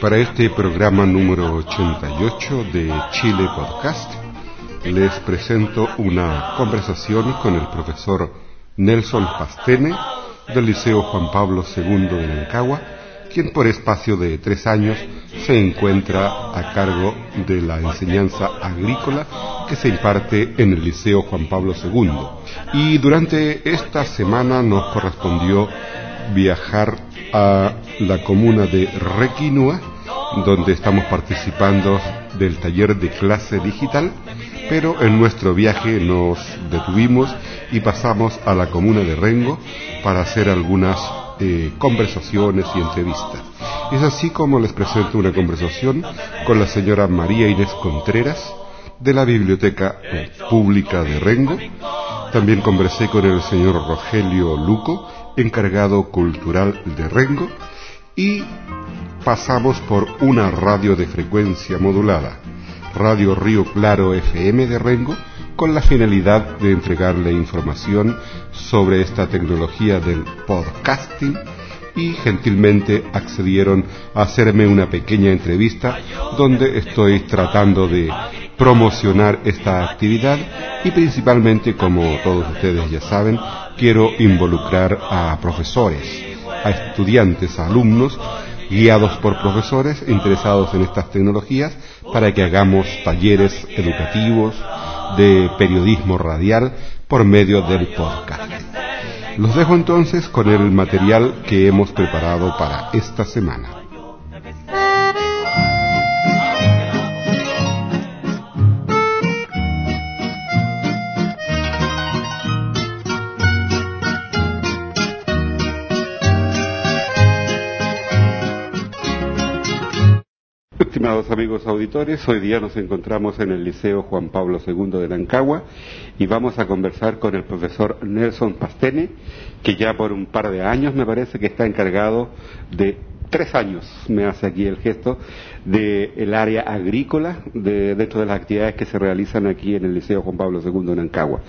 Para este programa número 88 de Chile Podcast, les presento una conversación con el profesor Nelson Pastene del Liceo Juan Pablo II de Nancagua, quien por espacio de tres años se encuentra a cargo de la enseñanza agrícola que se imparte en el Liceo Juan Pablo II. Y durante esta semana nos correspondió viajar a la comuna de Requinua, donde estamos participando del taller de clase digital, pero en nuestro viaje nos detuvimos y pasamos a la comuna de Rengo para hacer algunas eh, conversaciones y entrevistas. Es así como les presento una conversación con la señora María Inés Contreras de la Biblioteca Pública de Rengo. También conversé con el señor Rogelio Luco, encargado cultural de Rengo, y pasamos por una radio de frecuencia modulada, Radio Río Claro FM de Rengo, con la finalidad de entregarle información sobre esta tecnología del podcasting y gentilmente accedieron a hacerme una pequeña entrevista donde estoy tratando de promocionar esta actividad y principalmente, como todos ustedes ya saben, quiero involucrar a profesores, a estudiantes, a alumnos, guiados por profesores interesados en estas tecnologías para que hagamos talleres educativos de periodismo radial por medio del podcast. Los dejo entonces con el material que hemos preparado para esta semana. Estimados amigos auditores, hoy día nos encontramos en el Liceo Juan Pablo II de Nancagua y vamos a conversar con el profesor Nelson Pastene, que ya por un par de años me parece que está encargado de tres años, me hace aquí el gesto, del área agrícola de, dentro de las actividades que se realizan aquí en el Liceo Juan Pablo II de Nancagua.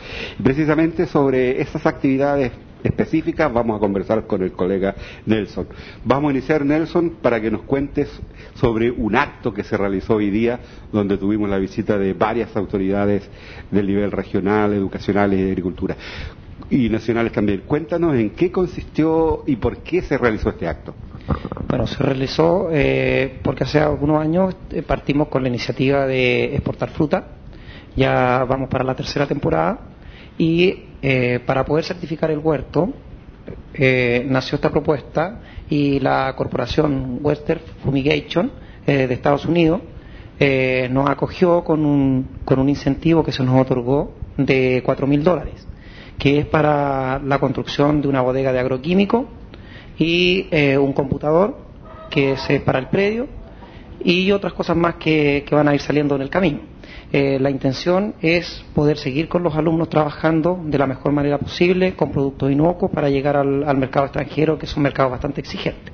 Precisamente sobre esas actividades específicas vamos a conversar con el colega Nelson. Vamos a iniciar, Nelson, para que nos cuentes sobre un acto que se realizó hoy día, donde tuvimos la visita de varias autoridades del nivel regional, educacional y de agricultura, y nacionales también. Cuéntanos en qué consistió y por qué se realizó este acto. Bueno, se realizó eh, porque hace algunos años eh, partimos con la iniciativa de exportar fruta. Ya vamos para la tercera temporada y eh, para poder certificar el huerto eh, nació esta propuesta y la corporación Western Fumigation eh, de Estados Unidos nos acogió con un, con un incentivo que se nos otorgó de cuatro mil dólares, que es para la construcción de una bodega de agroquímico y un computador que es para el predio y otras cosas más que, que van a ir saliendo en el camino. Eh, la intención es poder seguir con los alumnos trabajando de la mejor manera posible con productos inocuos para llegar al, al mercado extranjero, que es un mercado bastante exigente.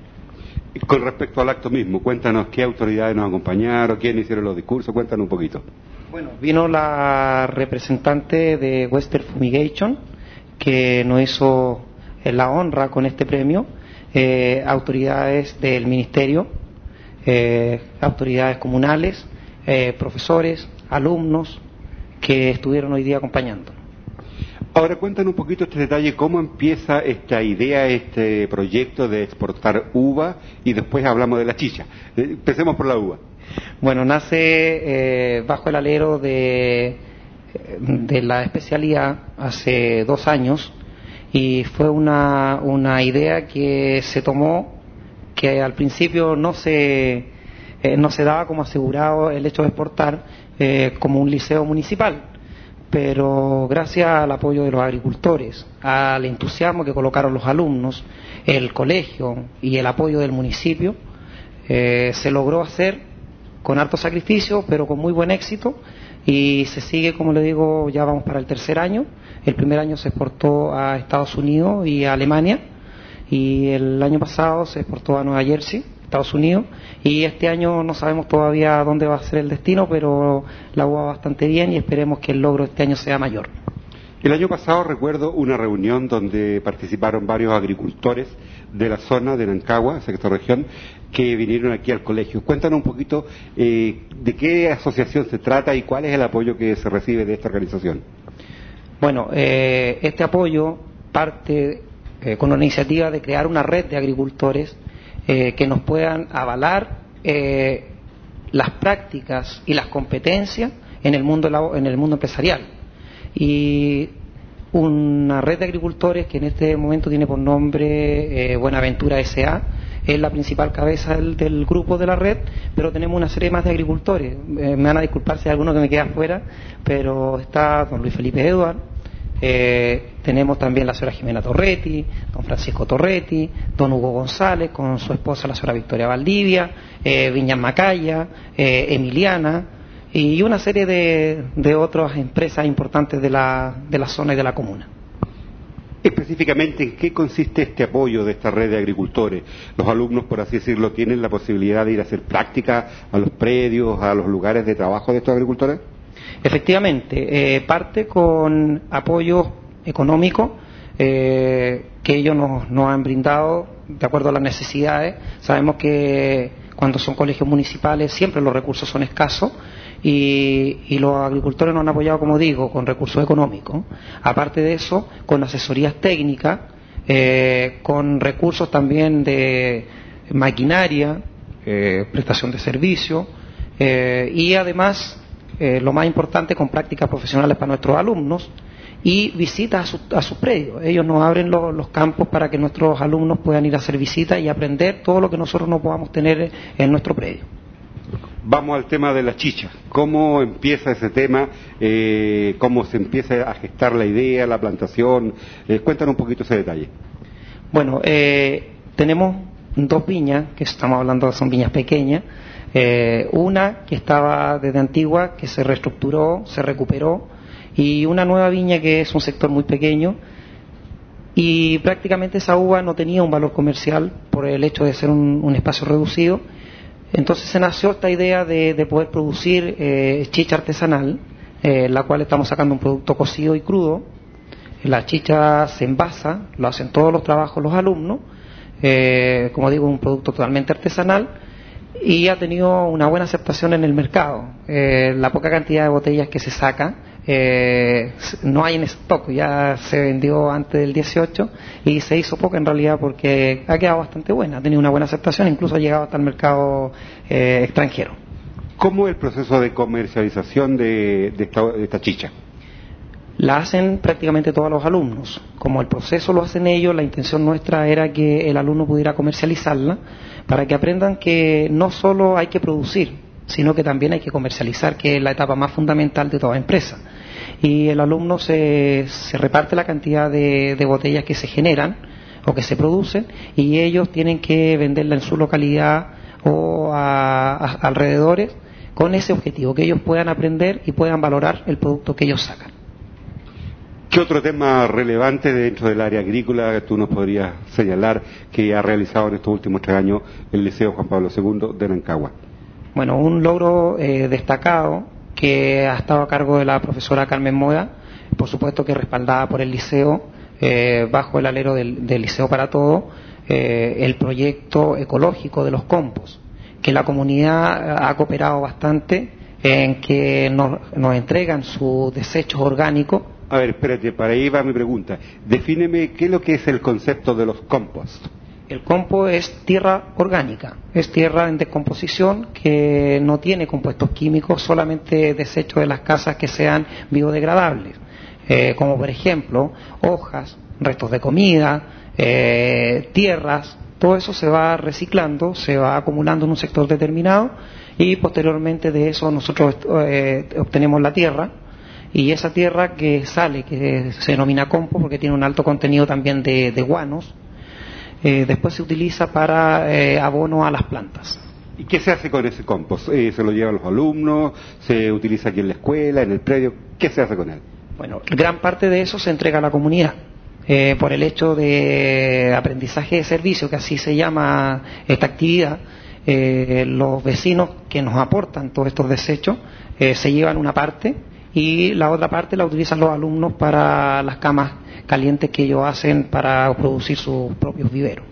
Y Con respecto al acto mismo, cuéntanos qué autoridades nos acompañaron, quiénes hicieron los discursos, cuéntanos un poquito. Bueno, vino la representante de Western Fumigation, que nos hizo eh, la honra con este premio, eh, autoridades del ministerio, eh, autoridades comunales, eh, profesores, alumnos que estuvieron hoy día acompañando. Ahora cuéntanos un poquito este detalle, cómo empieza esta idea, este proyecto de exportar uva y después hablamos de la chicha. Eh, Empecemos por la uva. Bueno, nace eh, bajo el alero de, de la especialidad hace dos años y fue una, una idea que se tomó que al principio no se, eh, no se daba como asegurado el hecho de exportar eh, como un liceo municipal, pero gracias al apoyo de los agricultores, al entusiasmo que colocaron los alumnos, el colegio y el apoyo del municipio, eh, se logró hacer con harto sacrificio, pero con muy buen éxito, y se sigue, como le digo, ya vamos para el tercer año. El primer año se exportó a Estados Unidos y a Alemania, y el año pasado se exportó a Nueva Jersey Estados Unidos y este año no sabemos todavía dónde va a ser el destino, pero la UA bastante bien y esperemos que el logro este año sea mayor. El año pasado recuerdo una reunión donde participaron varios agricultores de la zona de Nancagua, esta región, que vinieron aquí al colegio. Cuéntanos un poquito eh, de qué asociación se trata y cuál es el apoyo que se recibe de esta organización. Bueno, eh, este apoyo parte eh, con una iniciativa de crear una red de agricultores eh, que nos puedan avalar eh, las prácticas y las competencias en el mundo en el mundo empresarial y una red de agricultores que en este momento tiene por nombre eh, Buenaventura S.A. es la principal cabeza del, grupo de la red, pero tenemos una serie más de agricultores. me van a disculpar si hay alguno que me queda afuera, pero está don Luis Felipe Eduard, eh, tenemos también la señora Jimena Torretti, don Francisco Torretti, don Hugo González con su esposa la señora Victoria Valdivia, eh, Macaya, eh, Emiliana y una serie de, otras empresas importantes de la, de la zona y de la comuna. Específicamente, ¿en qué consiste este apoyo de esta red de agricultores? Los alumnos, por así decirlo, tienen la posibilidad de ir a hacer práctica a los predios, a los lugares de trabajo de estos agricultores? Efectivamente, eh, parte con apoyo económico eh, que ellos nos, han brindado de acuerdo a las necesidades. Sabemos que cuando son colegios municipales siempre los recursos son escasos y, los agricultores nos han apoyado, como digo, con recursos económicos. Aparte de eso, con asesorías técnicas, eh, con recursos también de maquinaria, prestación de servicios y además eh, lo más importante, con prácticas profesionales para nuestros alumnos y visitas a, sus predios. Ellos nos abren los campos para que nuestros alumnos puedan ir a hacer visitas y aprender todo lo que nosotros no podamos tener en nuestro predio. Vamos al tema de la chicha. ¿Cómo empieza ese tema? Eh, ¿Cómo se empieza a gestar la idea, la plantación? Eh, cuéntanos un poquito ese detalle. Bueno, tenemos dos viñas, que estamos hablando son viñas pequeñas, eh, una que estaba desde antigua, que se reestructuró, se recuperó, y una nueva viña que es un sector muy pequeño. Y prácticamente esa uva no tenía un valor comercial por el hecho de ser un, espacio reducido. Entonces se nació esta idea de, poder producir eh, chicha artesanal, eh, la cual estamos sacando un producto cocido y crudo. La chicha se envasa, lo hacen todos los trabajos los alumnos. como digo, un producto totalmente artesanal y ha tenido una buena aceptación en el mercado. Eh, la poca cantidad de botellas que se saca eh, no hay en stock, ya se vendió antes del 18 y se hizo poco en realidad porque ha quedado bastante buena, ha tenido una buena aceptación, incluso ha llegado hasta el mercado eh, extranjero. ¿Cómo es el proceso de comercialización de, de esta chicha? La hacen prácticamente todos los alumnos. Como el proceso lo hacen ellos, la intención nuestra era que el alumno pudiera comercializarla para que aprendan que no solo hay que producir, sino que también hay que comercializar, que es la etapa más fundamental de toda empresa. Y el alumno se, se reparte la cantidad de, botellas que se generan o que se producen y ellos tienen que venderla en su localidad o a alrededores con ese objetivo, que ellos puedan aprender y puedan valorar el producto que ellos sacan. ¿Qué otro tema relevante dentro del área agrícola tú nos podrías señalar que ha realizado en estos últimos tres años el Liceo Juan Pablo II de Nancagua? Bueno, un logro eh, destacado que ha estado a cargo de la profesora Carmen Moda, por supuesto que respaldada por el Liceo, eh, bajo el alero del, Liceo para Todo, eh, el proyecto ecológico de los compos, que la comunidad ha cooperado bastante en que nos, nos entregan sus desechos orgánicos a ver, espérate, para ahí va mi pregunta. Defíneme qué es lo que es el concepto de los compost. El compost es tierra orgánica, es tierra en descomposición que no tiene compuestos químicos, solamente desechos de las casas que sean biodegradables, eh, como por ejemplo hojas, restos de comida, eh, tierras, todo eso se va reciclando, se va acumulando en un sector determinado y posteriormente de eso nosotros eh, obtenemos la tierra y esa tierra que sale, que se denomina compost porque tiene un alto contenido también de, guanos, eh, después se utiliza para eh, abono a las plantas. ¿Y qué se hace con ese compost? Eh, ¿Se lo llevan los alumnos? ¿Se utiliza aquí en la escuela, en el predio? ¿Qué se hace con él? Bueno, gran parte de eso se entrega a la comunidad. por el hecho de aprendizaje de servicio, que así se llama esta actividad, los vecinos que nos aportan todos estos desechos se llevan una parte y la otra parte la utilizan los alumnos para las camas calientes que ellos hacen para producir sus propios viveros.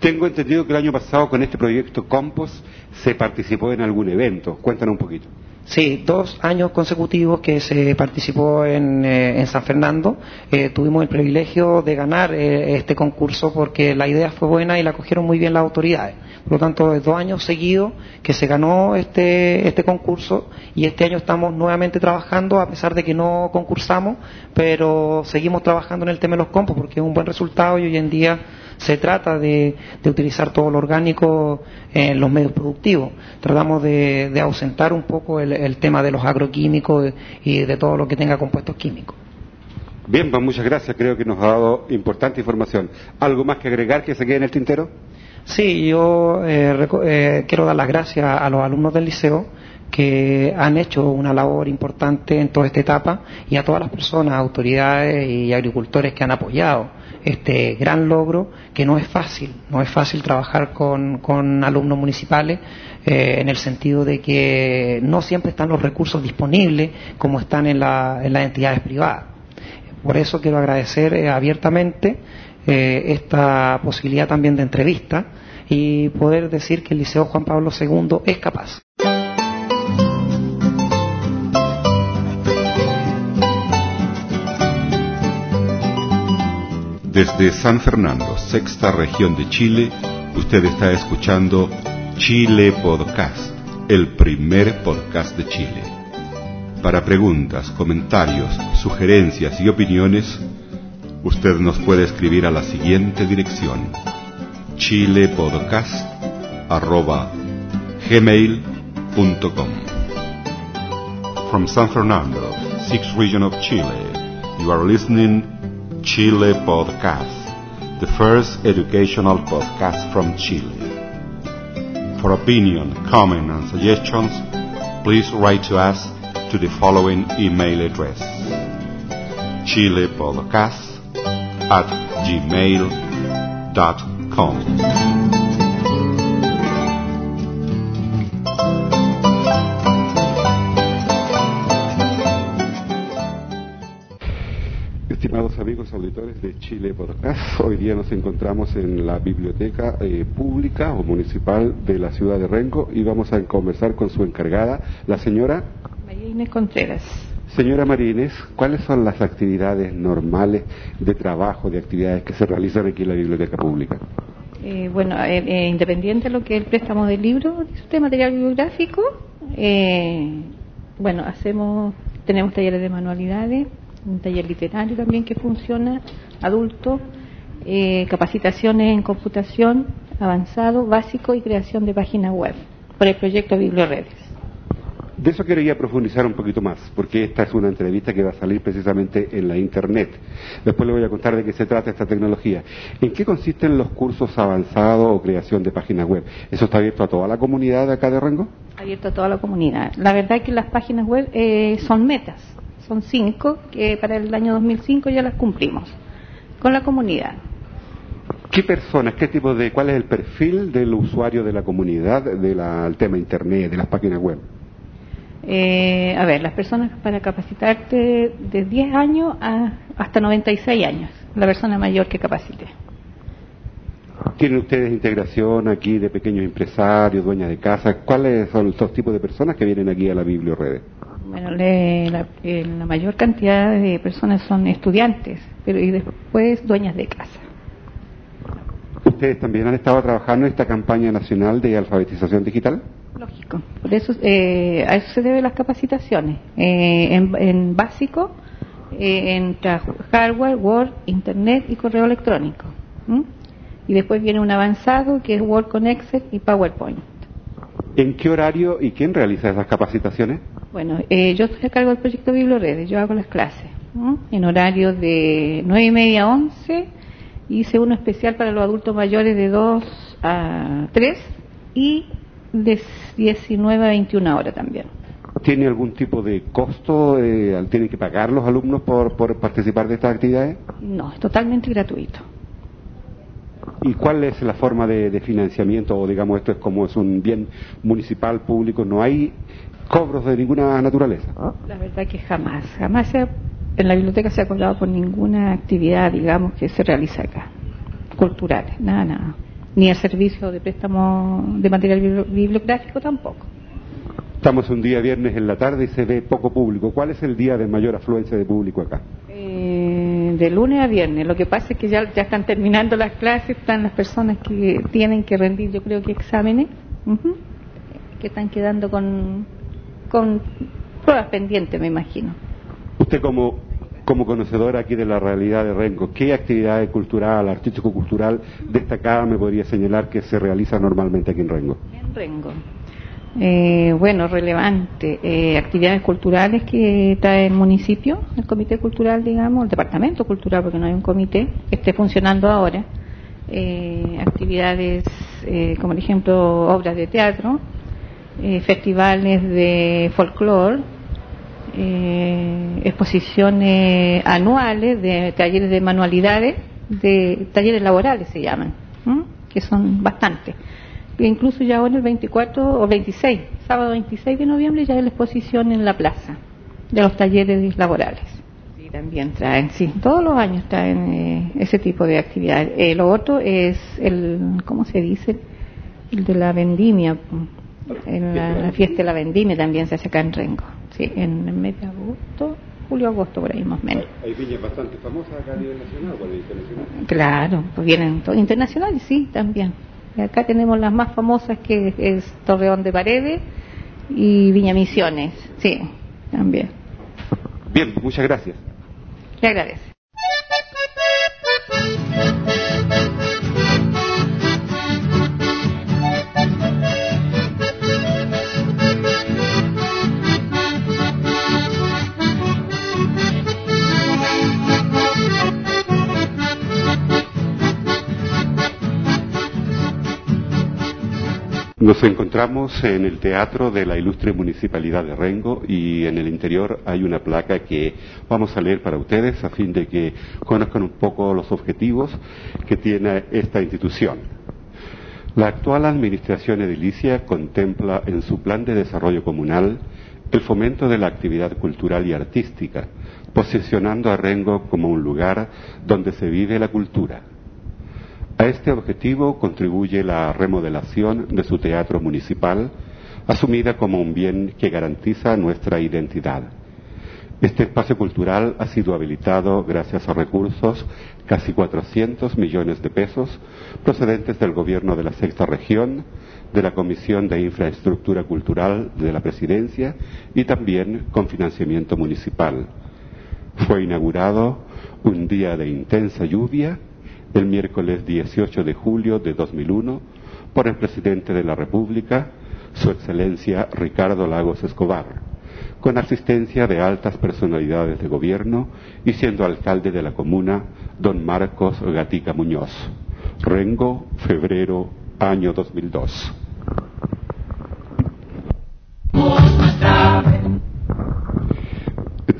Tengo entendido que el año pasado con este proyecto Compost se participó en algún evento. Cuéntanos un poquito. Sí, dos años consecutivos que se participó en, eh, San Fernando. Eh, tuvimos el privilegio de ganar eh, este concurso porque la idea fue buena y la cogieron muy bien las autoridades. Por lo tanto, es dos años seguidos que se ganó este, este concurso y este año estamos nuevamente trabajando, a pesar de que no concursamos, pero seguimos trabajando en el tema de los compos porque es un buen resultado y hoy en día se trata de, utilizar todo lo orgánico en los medios productivos. Tratamos de, ausentar un poco el, tema de los agroquímicos y de todo lo que tenga compuestos químicos. Bien, pues muchas gracias. Creo que nos ha dado importante información. ¿Algo más que agregar que se quede en el tintero? Sí, yo eh, eh, quiero dar las gracias a los alumnos del liceo que han hecho una labor importante en toda esta etapa y a todas las personas, autoridades y agricultores que han apoyado este gran logro que no es fácil, no es fácil trabajar con, alumnos municipales eh, en el sentido de que no siempre están los recursos disponibles como están en, las entidades privadas. Por eso quiero agradecer abiertamente esta posibilidad también de entrevista y poder decir que el Liceo Juan Pablo II es capaz. Desde San Fernando, sexta región de Chile, usted está escuchando Chile Podcast, el primer podcast de Chile. Para preguntas, comentarios, sugerencias y opiniones, usted nos puede escribir a la siguiente dirección chilepodcast.gmail.com From San Fernando, sixth region of Chile, you are listening Chile Podcast, the first educational podcast from Chile. For opinion, comment and suggestions, please write to us to the following email address chilepodcast at gmail.com Estimados amigos auditores de Chile Podcast, hoy día nos encontramos en la biblioteca eh, pública o municipal de la ciudad de Renco y vamos a conversar con su encargada, la señora María Inés Contreras. Señora Marínez, ¿cuáles son las actividades normales de trabajo, de actividades que se realizan aquí en la biblioteca pública? Eh, bueno, eh, eh, independiente de lo que es el préstamo de libros, de material bibliográfico, bueno, hacemos, tenemos talleres de manualidades, un taller literario también que funciona, adulto, capacitaciones en computación avanzado, básico y creación de páginas web por el proyecto BiblioRedes. De eso quería profundizar un poquito más, porque esta es una entrevista que va a salir precisamente en la Internet. Después le voy a contar de qué se trata esta tecnología. ¿En qué consisten los cursos avanzados o creación de páginas web? ¿Eso está abierto a toda la comunidad de acá de Rango? Abierto a toda la comunidad. La verdad es que las páginas web eh, son metas, son cinco, que para el año 2005 ya las cumplimos, con la comunidad. ¿Qué personas, qué tipo de, cuál es el perfil del usuario de la comunidad del tema Internet, de las páginas web? Eh, a ver, las personas para capacitarte de 10 años a hasta 96 años, la persona mayor que capacite. ¿Tienen ustedes integración aquí de pequeños empresarios, dueñas de casa? ¿Cuáles son los tipos de personas que vienen aquí a la Biblioredes? Bueno, la, eh, la, mayor cantidad de personas son estudiantes, pero y después dueñas de casa. ¿Ustedes también han estado trabajando en esta campaña nacional de alfabetización digital? Lógico, por eso eh, a eso se deben las capacitaciones. Eh, en, básico, eh, en hardware, Word, Internet y correo electrónico. Y después viene un avanzado que es Word con Excel y PowerPoint. ¿En qué horario y quién realiza esas capacitaciones? Bueno, eh, yo estoy a cargo del proyecto BiblioRedes, yo hago las clases en horario de 9 y media a 11, hice uno especial para los adultos mayores de 2 a 3 y de 19 a 21 horas también. ¿Tiene algún tipo de costo? Eh, ¿Tienen que pagar los alumnos por, por participar de estas actividades? No, es totalmente gratuito. ¿Y cuál es la forma de, financiamiento? O digamos, esto es como es un bien municipal, público, ¿no hay cobros de ninguna naturaleza? La verdad que jamás, jamás en la biblioteca se ha cobrado por ninguna actividad, digamos, que se realiza acá, culturales, nada, nada. Ni el servicio de préstamo de material bibliográfico tampoco. Estamos un día viernes en la tarde y se ve poco público. ¿Cuál es el día de mayor afluencia de público acá? De lunes a viernes. Lo que pasa es que ya, ya están terminando las clases, están las personas que tienen que rendir, yo creo que exámenes, que están quedando con, con pruebas pendientes, me imagino. Usted como como conocedora aquí de la realidad de Rengo, ¿qué actividad cultural, artístico-cultural destacada me podría señalar que se realiza normalmente aquí en Rengo? En Rengo. Eh, bueno, relevante. Eh, actividades culturales que trae el municipio, el comité cultural, digamos, el departamento cultural, porque no hay un comité que esté funcionando ahora. Eh, actividades, como por ejemplo, obras de teatro, festivales de folclore, exposiciones anuales de talleres de manualidades, de talleres laborales se llaman, que son bastantes incluso ya ahora el 24 o 26, sábado 26 de noviembre ya hay la exposición en la plaza de los talleres laborales. Y también traen, sí, todos los años traen eh, ese tipo de actividades. Eh, lo otro es el, ¿cómo se dice? El de la vendimia. En la, fiesta de la vendimia también se hace acá en Rengo, sí, en el mes de agosto, julio-agosto, por ahí más o menos. Hay viñas bastante famosas acá a nivel nacional o a nivel internacional. Claro, pues vienen todos internacionales, sí, también. Acá tenemos las más famosas que es Torreón de Paredes y Viña Misiones, sí, también. Bien, muchas gracias. Le agradezco. Nos encontramos en el teatro de la ilustre municipalidad de Rengo y en el interior hay una placa que vamos a leer para ustedes a fin de que conozcan un poco los objetivos que tiene esta institución. La actual administración edilicia contempla en su plan de desarrollo comunal el fomento de la actividad cultural y artística, posicionando a Rengo como un lugar donde se vive la cultura a este objetivo contribuye la remodelación de su teatro municipal, asumida como un bien que garantiza nuestra identidad. Este espacio cultural ha sido habilitado gracias a recursos, casi 400 millones de pesos, procedentes del Gobierno de la Sexta Región, de la Comisión de Infraestructura Cultural de la Presidencia y también con financiamiento municipal. Fue inaugurado un día de intensa lluvia el miércoles 18 de julio de 2001 por el presidente de la República, su excelencia Ricardo Lagos Escobar, con asistencia de altas personalidades de gobierno y siendo alcalde de la comuna don Marcos Gatica Muñoz. Rengo, febrero, año 2002.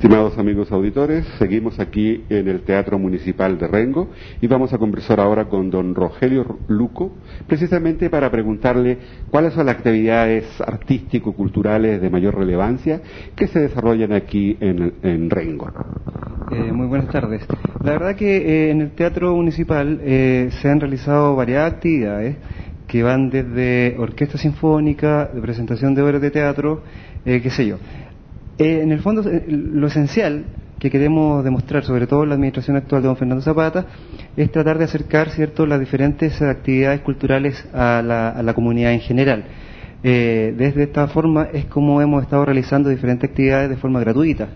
Estimados amigos auditores, seguimos aquí en el Teatro Municipal de Rengo y vamos a conversar ahora con don Rogelio Luco, precisamente para preguntarle cuáles son las actividades artístico-culturales de mayor relevancia que se desarrollan aquí en, Rengo. Eh, muy buenas tardes. La verdad que eh, en el Teatro Municipal eh, se han realizado varias actividades que van desde orquesta sinfónica, de presentación de obras de teatro, qué sé yo. Eh, en el fondo, eh, lo esencial que queremos demostrar, sobre todo la administración actual de don Fernando Zapata, es tratar de acercar cierto las diferentes actividades culturales a la, comunidad en general. Eh, desde esta forma es como hemos estado realizando diferentes actividades de forma gratuita,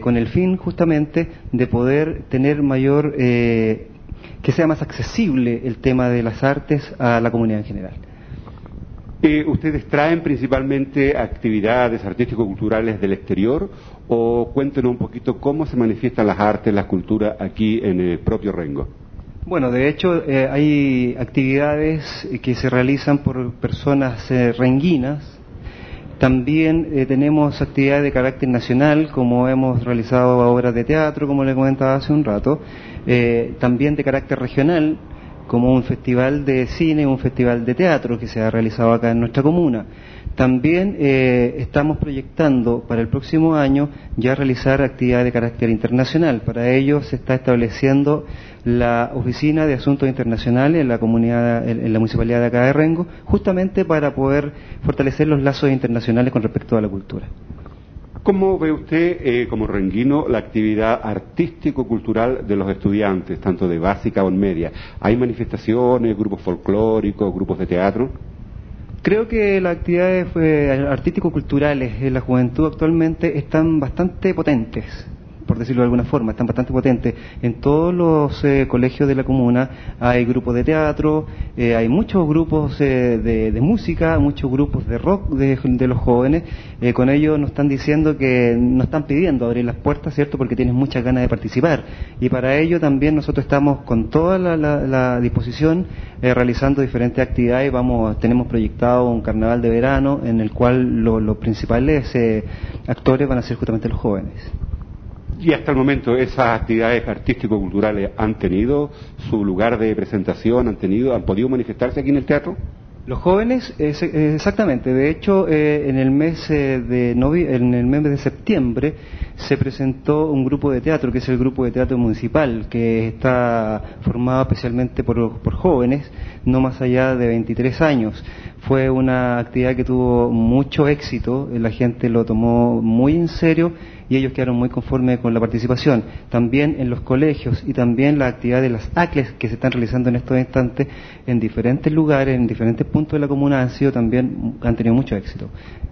con el fin justamente de poder tener mayor, que sea más accesible el tema de las artes a la comunidad en general. Eh, ¿Ustedes traen principalmente actividades artístico-culturales del exterior o cuéntenos un poquito cómo se manifiestan las artes, las culturas aquí en el propio Rengo? Bueno, de hecho eh, hay actividades que se realizan por personas eh, renguinas. También tenemos actividades de carácter nacional, como hemos realizado obras de teatro, como le comentaba hace un rato. también de carácter regional, como un festival de cine, un festival de teatro que se ha realizado acá en nuestra comuna. También eh, estamos proyectando para el próximo año ya realizar actividades de carácter internacional. Para ello se está estableciendo la Oficina de Asuntos Internacionales en la comunidad, en la municipalidad de acá de Rengo, justamente para poder fortalecer los lazos internacionales con respecto a la cultura. ¿Cómo ve usted, eh, como renguino, la actividad artístico-cultural de los estudiantes, tanto de básica o en media? ¿Hay manifestaciones, grupos folclóricos, grupos de teatro? Creo que las actividades eh, artístico-culturales en la juventud actualmente están bastante potentes por decirlo de alguna forma, están bastante potentes. En todos los eh, colegios de la comuna hay grupos de teatro, eh, hay muchos grupos eh, de, música, muchos grupos de rock de, los jóvenes. con ellos nos están diciendo que nos están pidiendo abrir las puertas, ¿cierto? Porque tienen muchas ganas de participar. Y para ello también nosotros estamos con toda la, disposición realizando diferentes actividades. Vamos, tenemos proyectado un carnaval de verano en el cual los principales actores van a ser justamente los jóvenes. Y hasta el momento esas actividades artístico-culturales han tenido su lugar de presentación, han tenido, han podido manifestarse aquí en el teatro. Los jóvenes, exactamente. De hecho, eh, en el mes eh, de en el mes de septiembre se presentó un grupo de teatro, que es el grupo de teatro municipal, que está formado especialmente por, por jóvenes, no más allá de 23 años. Fue una actividad que tuvo mucho éxito, la gente lo tomó muy en serio y ellos quedaron muy conformes con la participación. También en los colegios y también la actividad de las ACLES que se están realizando en estos instantes en diferentes lugares, en diferentes puntos de la comuna han sido también, han tenido mucho éxito.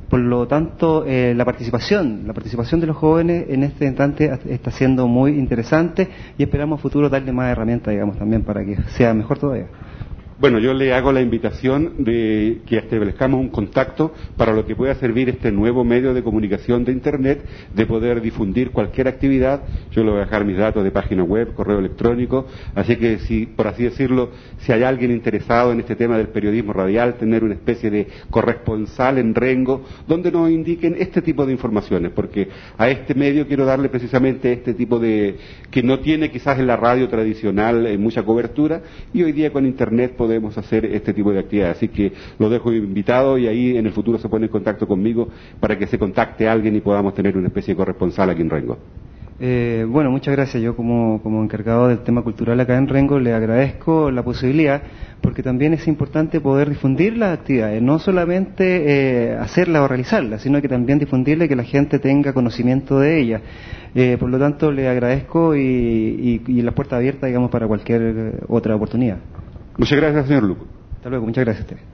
Por lo tanto, eh, la participación, la participación de los jóvenes en este instante está siendo muy interesante y esperamos a futuro darle más herramientas, digamos, también para que sea mejor todavía. Bueno, yo le hago la invitación de que establezcamos un contacto para lo que pueda servir este nuevo medio de comunicación de Internet, de poder difundir cualquier actividad. Yo le voy a dejar mis datos de página web, correo electrónico. Así que, si, por así decirlo, si hay alguien interesado en este tema del periodismo radial, tener una especie de corresponsal en Rengo, donde nos indiquen este tipo de informaciones, porque a este medio quiero darle precisamente este tipo de, que no tiene quizás en la radio tradicional eh, mucha cobertura, y hoy día con Internet podemos hacer este tipo de actividades. Así que lo dejo invitado y ahí en el futuro se pone en contacto conmigo para que se contacte alguien y podamos tener una especie de corresponsal aquí en Rengo. Eh, bueno, muchas gracias. Yo como, encargado del tema cultural acá en Rengo le agradezco la posibilidad porque también es importante poder difundir las actividades, no solamente eh, hacerlas o realizarlas, sino que también difundirle que la gente tenga conocimiento de ellas. Eh, por lo tanto, le agradezco y, y la puerta abierta, digamos, para cualquier otra oportunidad. Muchas gracias, señor Luco. Hasta luego, muchas gracias a usted.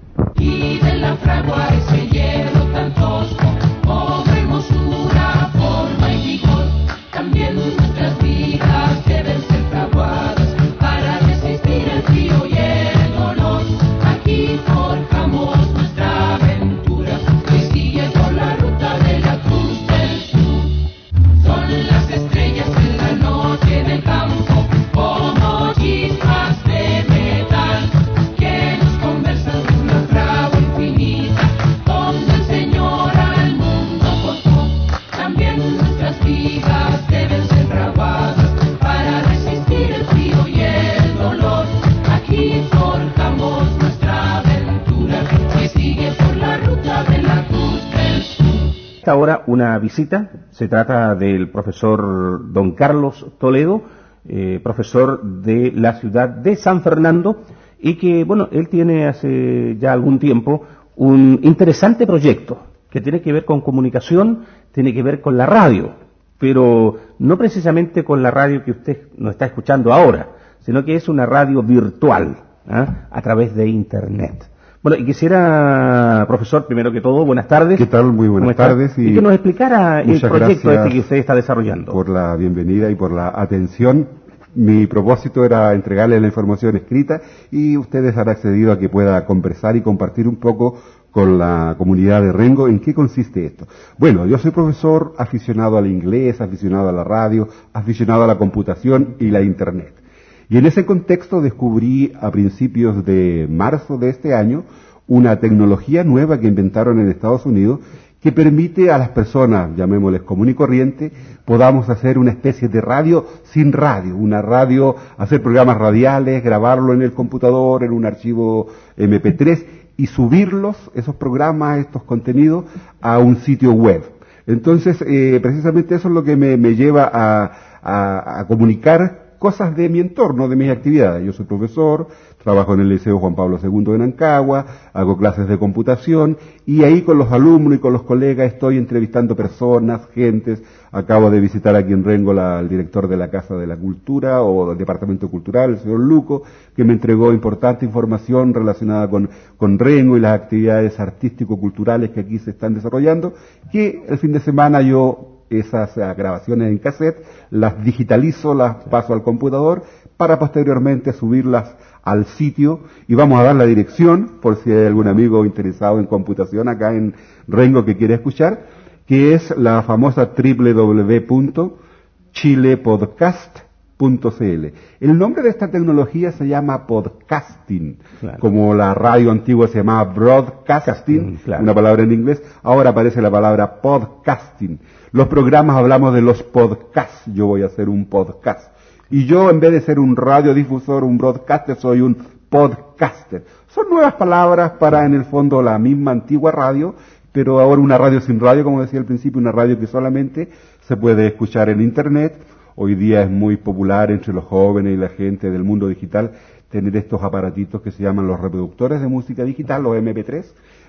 Visita. Se trata del profesor don Carlos Toledo, eh, profesor de la ciudad de San Fernando, y que, bueno, él tiene hace ya algún tiempo un interesante proyecto que tiene que ver con comunicación, tiene que ver con la radio, pero no precisamente con la radio que usted nos está escuchando ahora, sino que es una radio virtual, ¿ah? a través de Internet. Bueno, y quisiera, profesor, primero que todo, buenas tardes. ¿Qué tal? Muy buenas tardes. Y, que nos explicara el proyecto este que usted está desarrollando. Por la bienvenida y por la atención. Mi propósito era entregarle la información escrita y ustedes han accedido a que pueda conversar y compartir un poco con la comunidad de Rengo. ¿En qué consiste esto? Bueno, yo soy profesor aficionado al inglés, aficionado a la radio, aficionado a la computación y la Internet. Y en ese contexto descubrí a principios de marzo de este año una tecnología nueva que inventaron en Estados Unidos que permite a las personas, llamémosles común y corriente, podamos hacer una especie de radio sin radio, una radio, hacer programas radiales, grabarlo en el computador, en un archivo MP3 y subirlos, esos programas, estos contenidos, a un sitio web. Entonces, eh, precisamente eso es lo que me, lleva a, a comunicar cosas de mi entorno, de mis actividades. Yo soy profesor, trabajo en el Liceo Juan Pablo II de Nancagua, hago clases de computación y ahí con los alumnos y con los colegas estoy entrevistando personas, gentes. Acabo de visitar aquí en Rengo al director de la Casa de la Cultura o del Departamento Cultural, el señor Luco, que me entregó importante información relacionada con, con Rengo y las actividades artístico-culturales que aquí se están desarrollando, que el fin de semana yo esas eh, grabaciones en cassette, las digitalizo, las paso al computador para posteriormente subirlas al sitio y vamos a dar la dirección por si hay algún amigo interesado en computación acá en Rengo que quiere escuchar, que es la famosa www.chilepodcast.cl. El nombre de esta tecnología se llama podcasting, como la radio antigua se llamaba broadcasting, una palabra en inglés, ahora aparece la palabra podcasting. Los programas hablamos de los podcasts. Yo voy a hacer un podcast. Y yo, en vez de ser un radiodifusor, un broadcaster, soy un podcaster. Son nuevas palabras para, en el fondo, la misma antigua radio, pero ahora una radio sin radio, como decía al principio, una radio que solamente se puede escuchar en Internet. Hoy día es muy popular entre los jóvenes y la gente del mundo digital tener estos aparatitos que se llaman los reproductores de música digital, los MP3,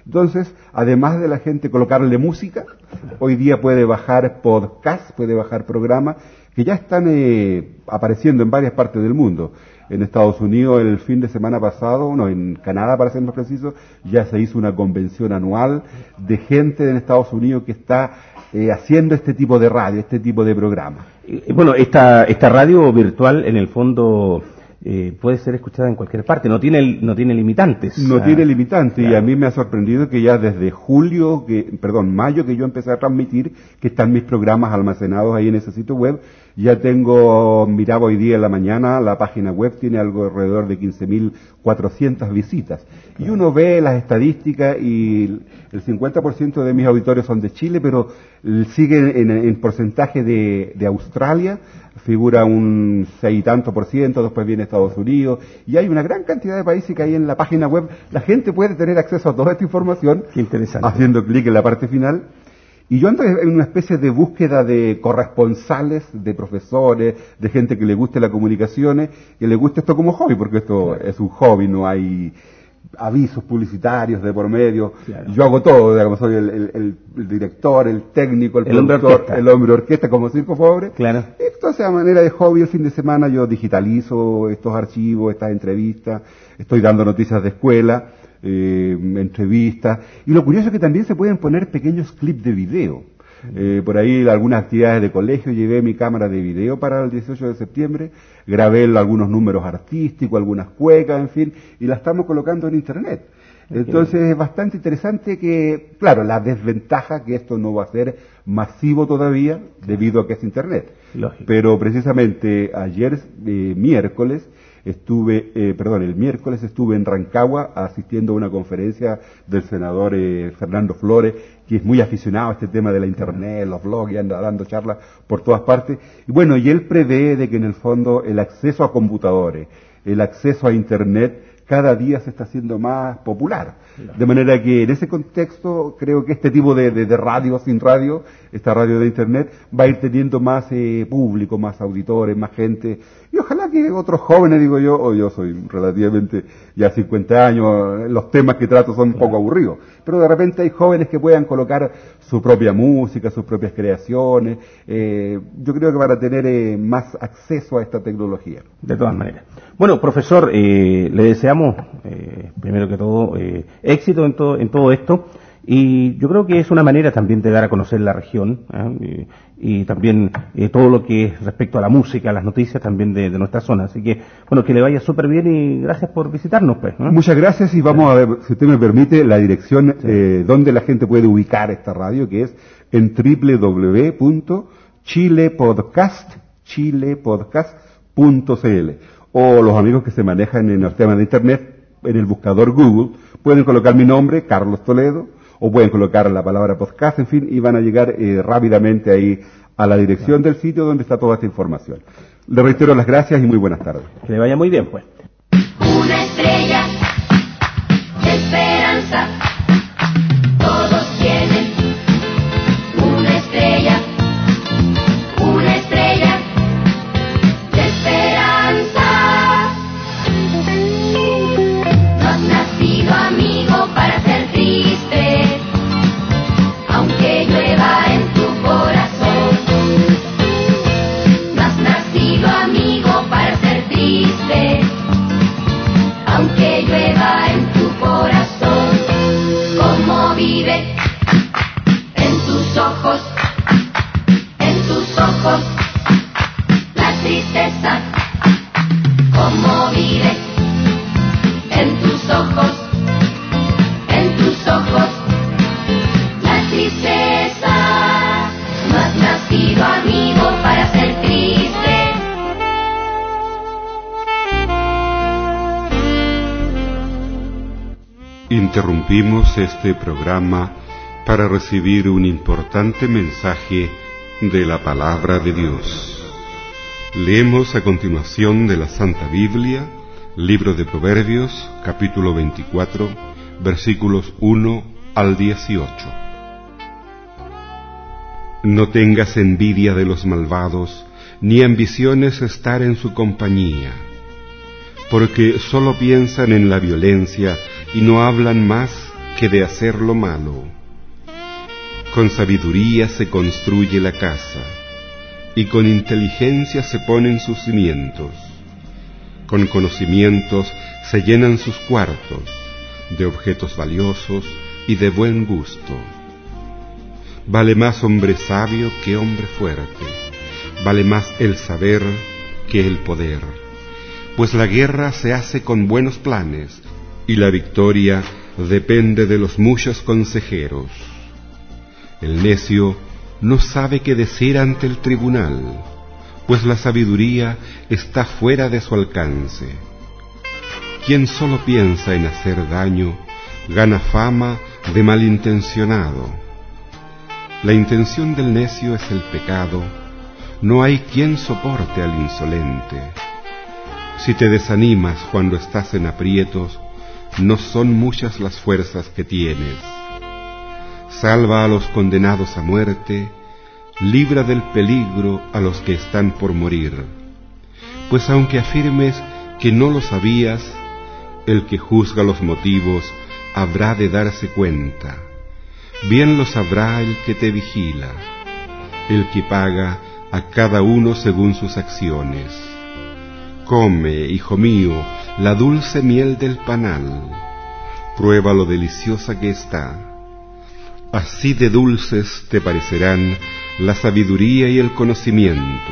entonces, además de la gente colocarle música, hoy día puede bajar podcast, puede bajar programas que ya están eh, apareciendo en varias partes del mundo. En Estados Unidos el fin de semana pasado, no, en Canadá para ser más preciso, ya se hizo una convención anual de gente en Estados Unidos que está eh, haciendo este tipo de radio, este tipo de programa. Bueno, esta, esta radio virtual en el fondo eh, puede ser escuchada en cualquier parte, no tiene, no tiene limitantes. No tiene limitantes y a mí me ha sorprendido que ya desde julio, que, perdón, mayo que yo empecé a transmitir, que están mis programas almacenados ahí en ese sitio web, ya tengo, miraba hoy día en la mañana, la página web tiene algo alrededor de 15.400 visitas. Y uno ve las estadísticas y el 50% de mis auditores son de Chile, pero sigue en, porcentaje de, de, Australia, figura un seis y tanto por ciento, después viene Estados Unidos, y hay una gran cantidad de países que hay en la página web. La gente puede tener acceso a toda esta información, haciendo clic en la parte final, y yo ando en una especie de búsqueda de corresponsales, de profesores, de gente que le guste las comunicaciones, que le guste esto como hobby, porque esto es un hobby, no hay avisos publicitarios de por medio. Yo hago todo, digamos, soy el, director, el técnico, el, productor, el hombre orquesta como circo pobre. Claro. Entonces, a manera de hobby, el fin de semana yo digitalizo estos archivos, estas entrevistas, estoy dando noticias de escuela eh, entrevistas. Y lo curioso es que también se pueden poner pequeños clips de video. Eh, por ahí algunas actividades de colegio, llevé mi cámara de video para el 18 de septiembre, grabé algunos números artísticos, algunas cuecas, en fin, y la estamos colocando en internet. Entonces es bastante interesante que, claro, la desventaja que esto no va a ser masivo todavía debido a que es internet. Pero precisamente ayer, eh, miércoles, estuve, eh, perdón, el miércoles estuve en Rancagua asistiendo a una conferencia del senador eh, Fernando Flores, que es muy aficionado a este tema de la internet, los blogs, y anda dando charlas por todas partes. Y bueno, y él prevé de que en el fondo el acceso a computadores, el acceso a internet, cada día se está haciendo más popular. De manera que en ese contexto creo que este tipo de, radio sin radio, esta radio de Internet, va a ir teniendo más eh, público, más auditores, más gente. Y ojalá que otros jóvenes, digo yo, o yo soy relativamente ya 50 años, los temas que trato son un poco aburridos. Pero de repente hay jóvenes que puedan colocar su propia música, sus propias creaciones. Eh, yo creo que van a tener eh, más acceso a esta tecnología. De todas maneras. Bueno, profesor, le deseamos, primero que todo, éxito en todo, en todo esto Y yo creo que es una manera también de dar a conocer la región ¿eh? y, también eh, todo lo que es respecto a la música, a las noticias también de, nuestra zona. Así que, bueno, que le vaya súper bien y gracias por visitarnos. Pues, Muchas gracias y vamos a ver, si usted me permite, la dirección eh, donde la gente puede ubicar esta radio, que es en www.chilepodcast, chilepodcast.cl o los amigos que se manejan en el tema de Internet, en el buscador Google, pueden colocar mi nombre, Carlos Toledo, o pueden colocar la palabra podcast, en fin, y van a llegar eh, rápidamente ahí a la dirección del sitio donde está toda esta información. Le reitero las gracias y muy buenas tardes. Que le vaya muy bien, pues. Una estrella Este programa para recibir un importante mensaje de la palabra de Dios. Leemos a continuación de la Santa Biblia, libro de Proverbios, capítulo 24, versículos 1 al 18. No tengas envidia de los malvados, ni ambiciones estar en su compañía, porque sólo piensan en la violencia y no hablan más que de hacer lo malo. Con sabiduría se construye la casa, y con inteligencia se ponen sus cimientos. Con conocimientos se llenan sus cuartos de objetos valiosos y de buen gusto. Vale más hombre sabio que hombre fuerte, vale más el saber que el poder, pues la guerra se hace con buenos planes y la victoria depende de los muchos consejeros. El necio no sabe qué decir ante el tribunal, pues la sabiduría está fuera de su alcance. Quien solo piensa en hacer daño gana fama de malintencionado. La intención del necio es el pecado, no hay quien soporte al insolente. Si te desanimas cuando estás en aprietos, no son muchas las fuerzas que tienes. Salva a los condenados a muerte, libra del peligro a los que están por morir. Pues aunque afirmes que no lo sabías, el que juzga los motivos habrá de darse cuenta. Bien lo sabrá el que te vigila, el que paga a cada uno según sus acciones. Come, hijo mío, la dulce miel del panal, prueba lo deliciosa que está. Así de dulces te parecerán la sabiduría y el conocimiento.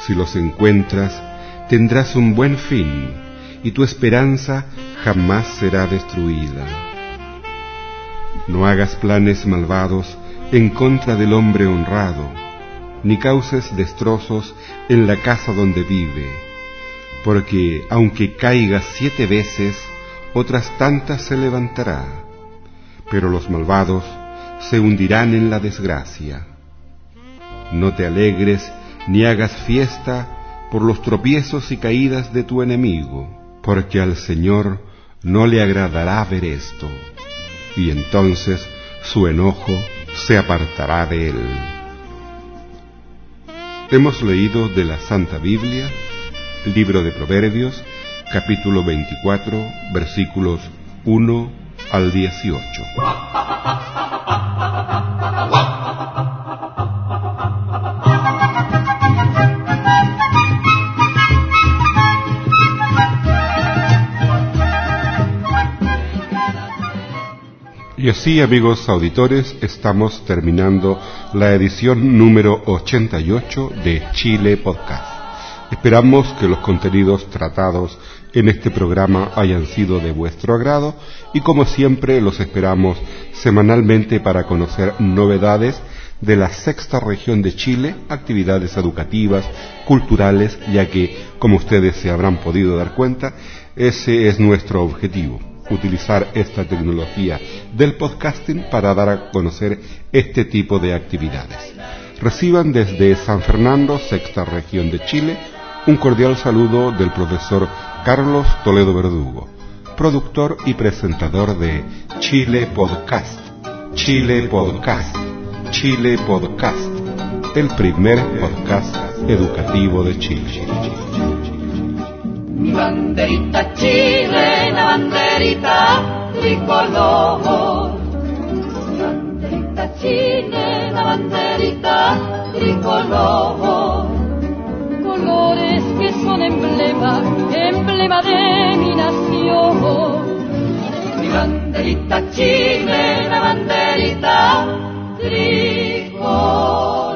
Si los encuentras, tendrás un buen fin y tu esperanza jamás será destruida. No hagas planes malvados en contra del hombre honrado, ni causes destrozos en la casa donde vive porque aunque caiga siete veces, otras tantas se levantará, pero los malvados se hundirán en la desgracia. No te alegres ni hagas fiesta por los tropiezos y caídas de tu enemigo, porque al Señor no le agradará ver esto, y entonces su enojo se apartará de él. Hemos leído de la Santa Biblia Libro de Proverbios, capítulo 24, versículos 1 al 18. Y así, amigos auditores, estamos terminando la edición número 88 de Chile Podcast. Esperamos que los contenidos tratados en este programa hayan sido de vuestro agrado y como siempre los esperamos semanalmente para conocer novedades de la sexta región de Chile, actividades educativas, culturales, ya que, como ustedes se habrán podido dar cuenta, ese es nuestro objetivo utilizar esta tecnología del podcasting para dar a conocer este tipo de actividades. Reciban desde San Fernando, sexta región de Chile, un cordial saludo del profesor Carlos Toledo Verdugo, productor y presentador de Chile Podcast. Chile Podcast. Chile Podcast. El primer podcast educativo de Chile. Mi banderita chilena, banderita tricolor. Mi banderita banderita tricolor flores que son emblema, emblema de mi nación. Mi banderita chilena, banderita tricolor.